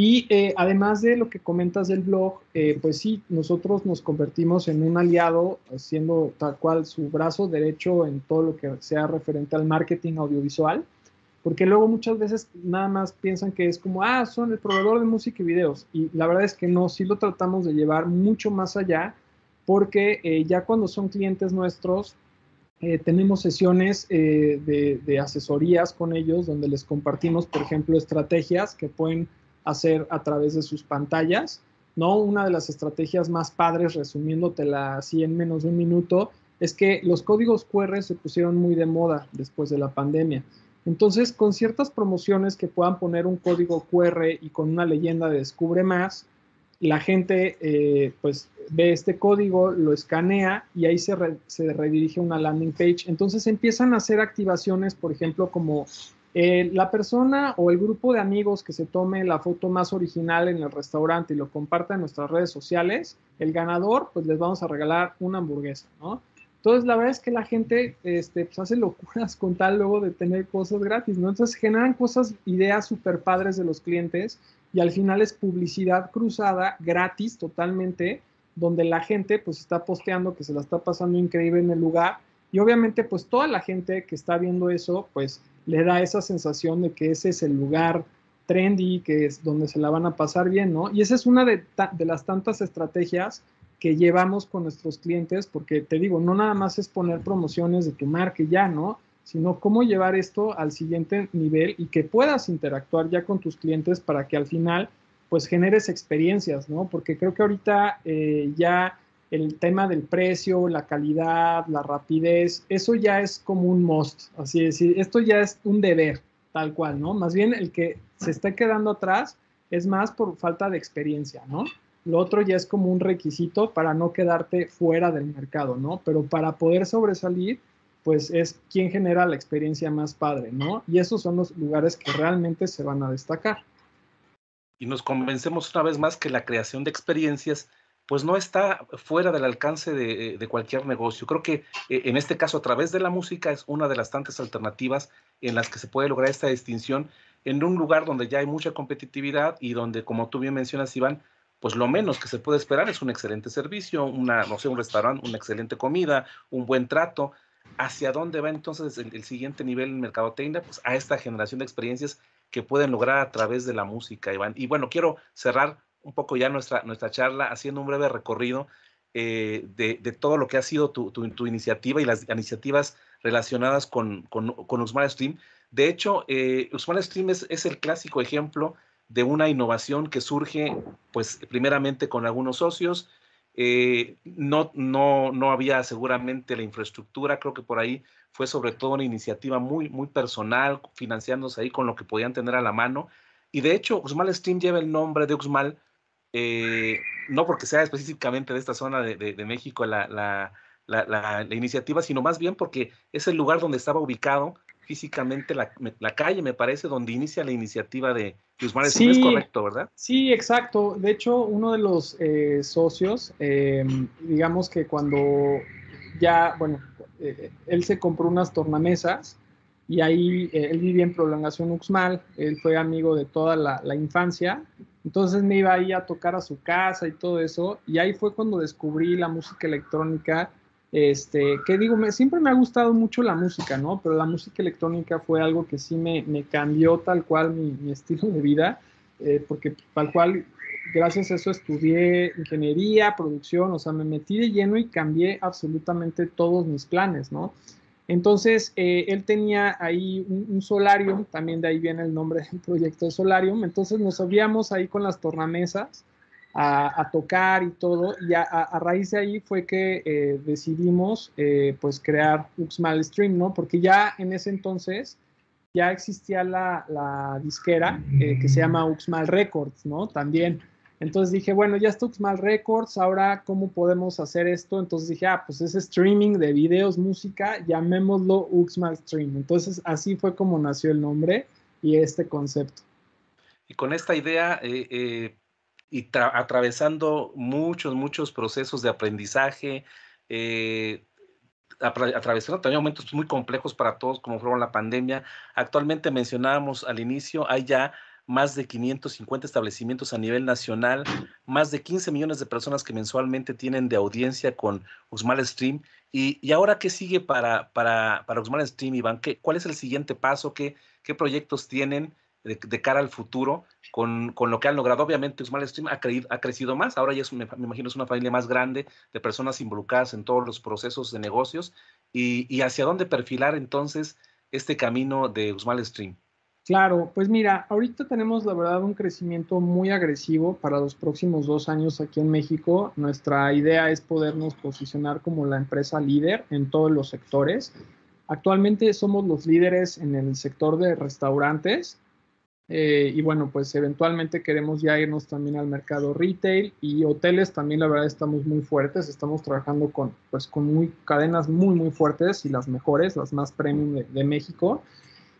Y eh, además de lo que comentas del blog, eh, pues sí, nosotros nos convertimos en un aliado, siendo tal cual su brazo derecho en todo lo que sea referente al marketing audiovisual, porque luego muchas veces nada más piensan que es como, ah, son el proveedor de música y videos, y la verdad es que no, sí lo tratamos de llevar mucho más allá, porque eh, ya cuando son clientes nuestros, tenemos sesiones de, de asesorías con ellos donde les compartimos, por ejemplo, estrategias que pueden hacer a través de sus pantallas, ¿no? Una de las estrategias más padres, resumiéndotela así en menos de un minuto, es que los códigos QR se pusieron muy de moda después de la pandemia. Entonces, con ciertas promociones que puedan poner un código QR y con una leyenda de descubre más, la gente eh, pues ve este código, lo escanea y ahí se, se, redirige a una landing page. Entonces empiezan a hacer activaciones, por ejemplo, como eh, la persona o el grupo de amigos que se tome la foto más original en el restaurante y lo comparta en nuestras redes sociales, el ganador, pues les vamos a regalar una hamburguesa, ¿no? Entonces, la verdad es que la gente este, pues, hace locuras con tal luego de tener cosas gratis, ¿no? Entonces, generan cosas, ideas súper padres de los clientes y al final es publicidad cruzada, gratis totalmente, donde la gente pues está posteando que se la está pasando increíble en el lugar y obviamente pues toda la gente que está viendo eso pues le da esa sensación de que ese es el lugar trendy, que es donde se la van a pasar bien, ¿no? Y esa es una de, las tantas estrategias que llevamos con nuestros clientes, porque te digo, no nada más es poner promociones de tu marca ya, ¿no? Sino cómo llevar esto al siguiente nivel y que puedas interactuar ya con tus clientes para que al final, pues generes experiencias, ¿no? Porque creo que ahorita eh, ya el tema del precio, la calidad, la rapidez, eso ya es como un must, así decir, esto ya es un deber, tal cual, ¿no? Más bien el que se esté quedando atrás es más por falta de experiencia, ¿no? Lo otro ya es como un requisito para no quedarte fuera del mercado, ¿no? Pero para poder sobresalir, pues es quien genera la experiencia más padre, ¿no? Y esos son los lugares que realmente se van a destacar. Y nos convencemos una vez más que la creación de experiencias pues no está fuera del alcance de, cualquier negocio. Creo que eh, en este caso a través de la música es una de las tantas alternativas en las que se puede lograr esta distinción en un lugar donde ya hay mucha competitividad y donde, como tú bien mencionas, Iván, pues lo menos que se puede esperar es un excelente servicio, una, no un restaurante, una excelente comida, un buen trato. ¿Hacia dónde va entonces el, siguiente nivel en mercadotecnia? Pues a esta generación de experiencias que pueden lograr a través de la música, Iván. Y bueno, quiero cerrar un poco ya nuestra, nuestra charla haciendo un breve recorrido eh, de, todo lo que ha sido tu, tu, iniciativa y las iniciativas relacionadas con, con, con Stream. De hecho, eh, Stream es, es el clásico ejemplo de una innovación que surge, pues, primeramente con algunos socios. Eh, no, no, no había seguramente la infraestructura, creo que por ahí fue sobre todo una iniciativa muy, muy personal, financiándose ahí con lo que podían tener a la mano. Y de hecho, Uxmal Stream lleva el nombre de Uxmal, eh, no porque sea específicamente de esta zona de, de, México la, la, la, iniciativa, sino más bien porque es el lugar donde estaba ubicado físicamente la, calle, me parece, donde inicia la iniciativa de Guzmán. Sí, es correcto, ¿verdad? Sí, exacto. De hecho, uno de los eh, socios, em, digamos que cuando ya, bueno, eh, él se compró unas tornamesas y ahí eh, él vivía en prolongación Uxmal, él fue amigo de toda la, la, infancia, entonces me iba ahí a tocar a su casa y todo eso, y ahí fue cuando descubrí la música electrónica este, que digo, me, siempre me ha gustado mucho la música, ¿no? Pero la música electrónica fue algo que sí me, me cambió tal cual mi, estilo de vida, eh, porque tal cual, gracias a eso estudié ingeniería, producción, o sea, me metí de lleno y cambié absolutamente todos mis planes, ¿no? Entonces, eh, él tenía ahí un, solarium, también de ahí viene el nombre del proyecto Solarium, entonces nos subíamos ahí con las tornamesas a, tocar y todo. Y a, raíz de ahí fue que eh, decidimos eh, pues crear Uxmal Stream, ¿no? Porque ya en ese entonces ya existía la, disquera eh, que se llama Uxmal Records, ¿no? También. Entonces dije, bueno, ya está Uxmal Records, ahora cómo podemos hacer esto. Entonces dije, ah, pues es streaming de videos, música, llamémoslo Uxmal Stream. Entonces así fue como nació el nombre y este concepto. Y con esta idea, eh, y atravesando muchos, muchos procesos de aprendizaje, eh, atravesando también momentos muy complejos para todos, como fueron la pandemia. Actualmente mencionábamos al inicio, hay ya más de 550 establecimientos a nivel nacional, más de 15 millones de personas que mensualmente tienen de audiencia con Usmal Stream. Y, y ahora, ¿qué sigue para, para, para Stream, Iván? ¿Qué, ¿Cuál es el siguiente paso? ¿Qué, qué proyectos tienen? de, cara al futuro con, con, lo que han logrado. Obviamente, Usmal Stream ha, ha crecido más. Ahora ya es, me, imagino es una familia más grande de personas involucradas en todos los procesos de negocios. ¿Y, y hacia dónde perfilar entonces este camino de Usmal Stream? Claro, pues mira, ahorita tenemos la verdad un crecimiento muy agresivo para los próximos dos años aquí en México. Nuestra idea es podernos posicionar como la empresa líder en todos los sectores. Actualmente somos los líderes en el sector de restaurantes, Eh, y bueno, pues eventualmente queremos ya irnos también al mercado retail y hoteles también la verdad estamos muy fuertes, estamos trabajando con, pues, con muy, cadenas muy, muy fuertes y las mejores, las más premium de, México.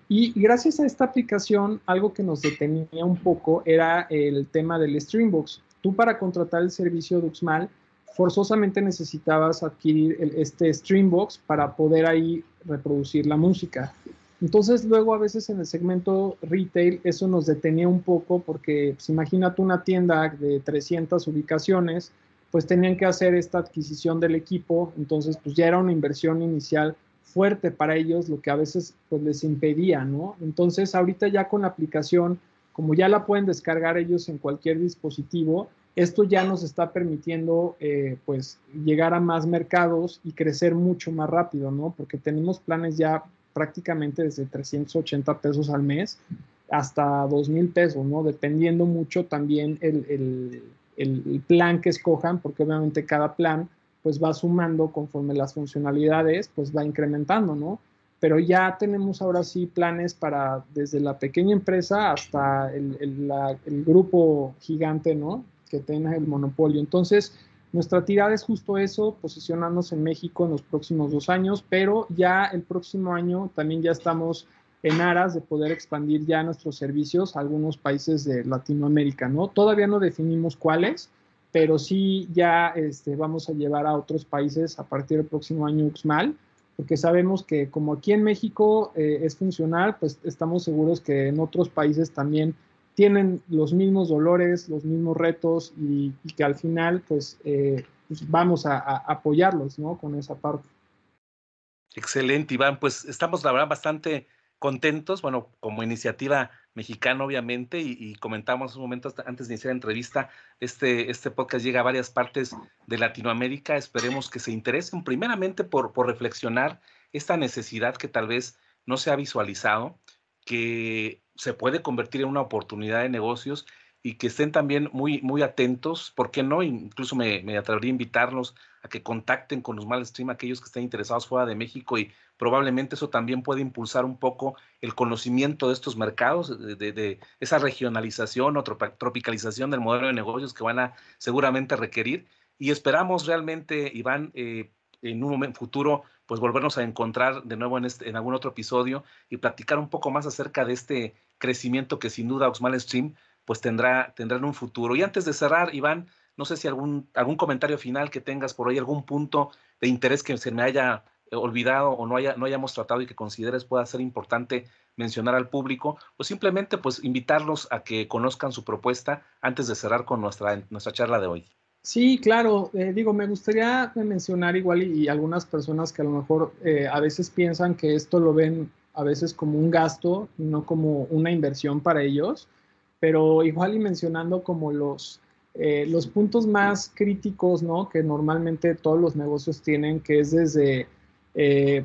Y gracias a esta aplicación, algo que nos detenía un poco era el tema del Streambox. Tú para contratar el servicio de Uxmal, forzosamente necesitabas adquirir este Streambox para poder ahí reproducir la música. Entonces luego a veces en el segmento retail eso nos detenía un poco porque pues, imagínate una tienda de 300 ubicaciones, pues tenían que hacer esta adquisición del equipo, entonces pues ya era una inversión inicial fuerte para ellos, lo que a veces pues les impedía, ¿no? Entonces ahorita ya con la aplicación, como ya la pueden descargar ellos en cualquier dispositivo, esto ya nos está permitiendo eh, pues llegar a más mercados y crecer mucho más rápido, ¿no? Porque tenemos planes ya prácticamente desde 380 pesos al mes hasta 2 mil pesos, ¿no? Dependiendo mucho también el, plan que escojan, porque obviamente cada plan pues va sumando conforme las funcionalidades, pues va incrementando, ¿no? Pero ya tenemos ahora sí planes para desde la pequeña empresa hasta el, el grupo gigante, ¿no? Que tenga el monopolio. Entonces, nuestra tirada es justo eso, posicionarnos en México en los próximos dos años, pero ya el próximo año también ya estamos en aras de poder expandir ya nuestros servicios a algunos países de Latinoamérica, ¿no? Todavía no definimos cuáles, pero sí ya este, vamos a llevar a otros países a partir del próximo año UXMAL, porque sabemos que como aquí en México eh, es funcional, pues estamos seguros que en otros países también tienen los mismos dolores, los mismos retos y, que al final pues, eh, pues vamos a, apoyarlos ¿no? con esa parte. Excelente, Iván. Pues estamos, la verdad, bastante contentos, bueno, como iniciativa mexicana, obviamente, y, comentamos un momento antes de iniciar la entrevista, este, este podcast llega a varias partes de Latinoamérica. Esperemos que se interesen primeramente por, por reflexionar esta necesidad que tal vez no se ha visualizado, que se puede convertir en una oportunidad de negocios y que estén también muy, muy atentos, ¿por qué no? Incluso me, me atrevería a invitarlos a que contacten con los Stream aquellos que estén interesados fuera de México y probablemente eso también puede impulsar un poco el conocimiento de estos mercados, de, esa regionalización o tropicalización del modelo de negocios que van a seguramente requerir. Y esperamos realmente, Iván, eh, en un momento futuro, pues volvernos a encontrar de nuevo en, este, en algún otro episodio y platicar un poco más acerca de este crecimiento que sin duda Oxmal Stream pues tendrá, tendrá en un futuro. Y antes de cerrar, Iván, no sé si algún, algún comentario final que tengas por ahí, algún punto de interés que se me haya eh, olvidado o no, haya, no hayamos tratado y que consideres pueda ser importante mencionar al público, o simplemente pues invitarlos a que conozcan su propuesta antes de cerrar con nuestra, nuestra charla de hoy. Sí, claro. Eh, digo, me gustaría mencionar igual y, algunas personas que a lo mejor eh, a veces piensan que esto lo ven a veces como un gasto, no como una inversión para ellos, pero igual y mencionando como los, eh, los puntos más críticos, ¿no? Que normalmente todos los negocios tienen, que es desde,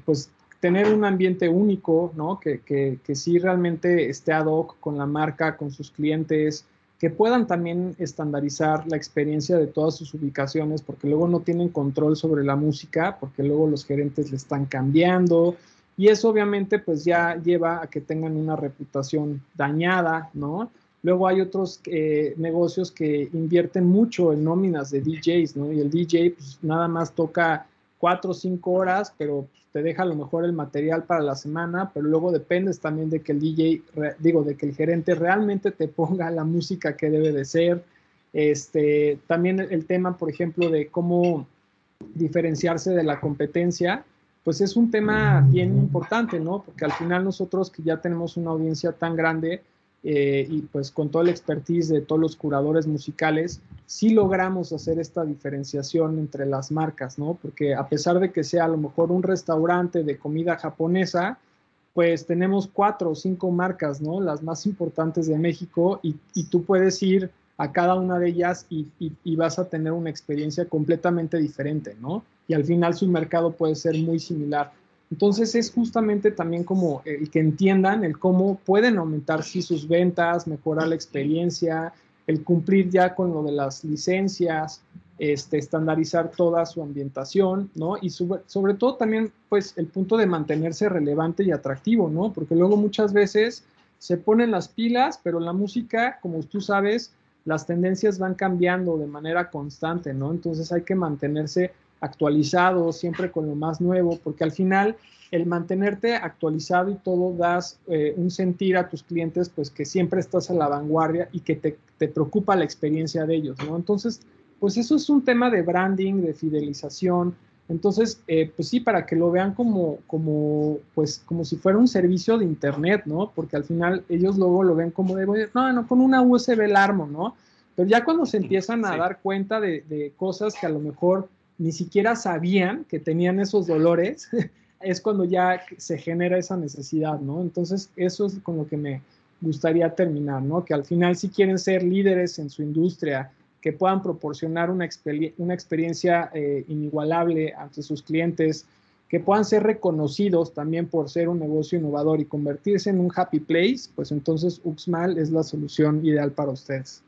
pues, tener un ambiente único, ¿no? Que, que, que sí realmente esté ad hoc con la marca, con sus clientes, que puedan también estandarizar la experiencia de todas sus ubicaciones, porque luego no tienen control sobre la música, porque luego los gerentes le están cambiando, y eso obviamente pues ya lleva a que tengan una reputación dañada, ¿no? Luego hay otros eh, negocios que invierten mucho en nóminas de DJs, ¿no? Y el DJ pues nada más toca cuatro o cinco horas, pero te deja a lo mejor el material para la semana, pero luego dependes también de que el DJ, digo, de que el gerente realmente te ponga la música que debe de ser. Este, también el tema, por ejemplo, de cómo diferenciarse de la competencia, pues es un tema bien importante, ¿no? Porque al final nosotros que ya tenemos una audiencia tan grande, eh, y pues con toda la expertise de todos los curadores musicales, sí logramos hacer esta diferenciación entre las marcas, ¿no? Porque a pesar de que sea a lo mejor un restaurante de comida japonesa, pues tenemos cuatro o cinco marcas, ¿no? Las más importantes de México y, tú puedes ir a cada una de ellas y, y, vas a tener una experiencia completamente diferente, ¿no? Y al final su mercado puede ser muy similar. Entonces es justamente también como el que entiendan el cómo pueden aumentar sí sus ventas, mejorar la experiencia, el cumplir ya con lo de las licencias, este, estandarizar toda su ambientación, ¿no? Y sobre, sobre todo también, pues, el punto de mantenerse relevante y atractivo, ¿no? Porque luego muchas veces se ponen las pilas, pero la música, como tú sabes, las tendencias van cambiando de manera constante, ¿no? Entonces hay que mantenerse actualizado, siempre con lo más nuevo, porque al final el mantenerte actualizado y todo das eh, un sentir a tus clientes, pues que siempre estás a la vanguardia y que te, te, preocupa la experiencia de ellos, ¿no? Entonces, pues eso es un tema de branding, de fidelización. Entonces, eh, pues sí, para que lo vean como, como, pues, como si fuera un servicio de Internet, ¿no? Porque al final ellos luego lo ven como de, no, no, con una USB el armo, ¿no? Pero ya cuando se empiezan a dar cuenta de, de cosas que a lo mejor ni siquiera sabían que tenían esos dolores, es cuando ya se genera esa necesidad, ¿no? Entonces, eso es con lo que me gustaría terminar, ¿no? Que al final si quieren ser líderes en su industria, que puedan proporcionar una, experiencia eh, inigualable ante sus clientes, que puedan ser reconocidos también por ser un negocio innovador y convertirse en un happy place, pues entonces Uxmal es la solución ideal para ustedes.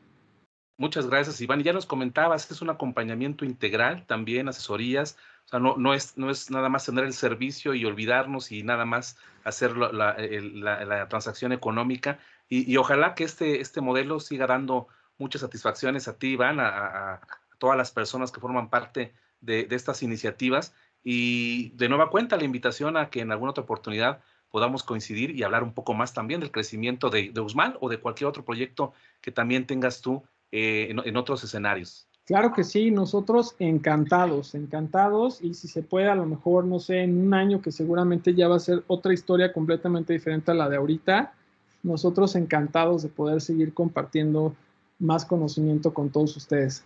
Muchas gracias, Iván. Ya nos comentabas es un acompañamiento integral, también asesorías. O sea, no, no, es, no es nada más tener el servicio y olvidarnos y nada más hacer la, la, transacción económica. Y, y, ojalá que este, este modelo siga dando muchas satisfacciones a ti, Iván, a, todas las personas que forman parte de, de, estas iniciativas. Y de nueva cuenta, la invitación a que en alguna otra oportunidad podamos coincidir y hablar un poco más también del crecimiento de, de Usmal o de cualquier otro proyecto que también tengas tú eh, en, otros escenarios. Claro que sí, nosotros encantados, encantados y si se puede a lo mejor, no sé, en un año que seguramente ya va a ser otra historia completamente diferente a la de ahorita, nosotros encantados de poder seguir compartiendo más conocimiento con todos ustedes.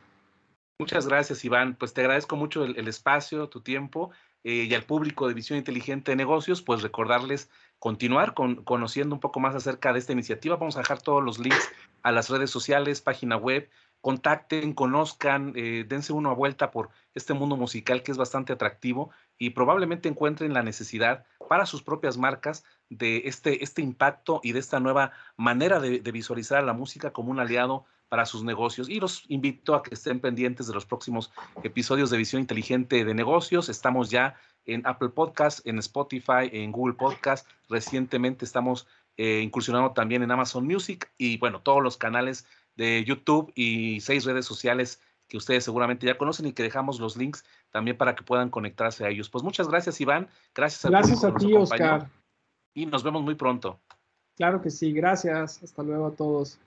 Muchas gracias, Iván. Pues te agradezco mucho el, espacio, tu tiempo eh, y al público de Visión Inteligente de Negocios, pues recordarles continuar con, conociendo un poco más acerca de esta iniciativa. Vamos a dejar todos los links a las redes sociales, página web. Contacten, conozcan, eh, dense una vuelta por este mundo musical que es bastante atractivo y probablemente encuentren la necesidad para sus propias marcas de este, este impacto y de esta nueva manera de, de visualizar a la música como un aliado para sus negocios. Y los invito a que estén pendientes de los próximos episodios de Visión Inteligente de Negocios. Estamos ya en Apple Podcast, en Spotify, en Google Podcast. Recientemente estamos eh, incursionando también en Amazon Music y bueno, todos los canales de YouTube y seis redes sociales que ustedes seguramente ya conocen y que dejamos los links también para que puedan conectarse a ellos. Pues muchas gracias, Iván. Gracias a Gracias a ti, Oscar. Y nos vemos muy pronto. Claro que sí, gracias. Hasta luego a todos.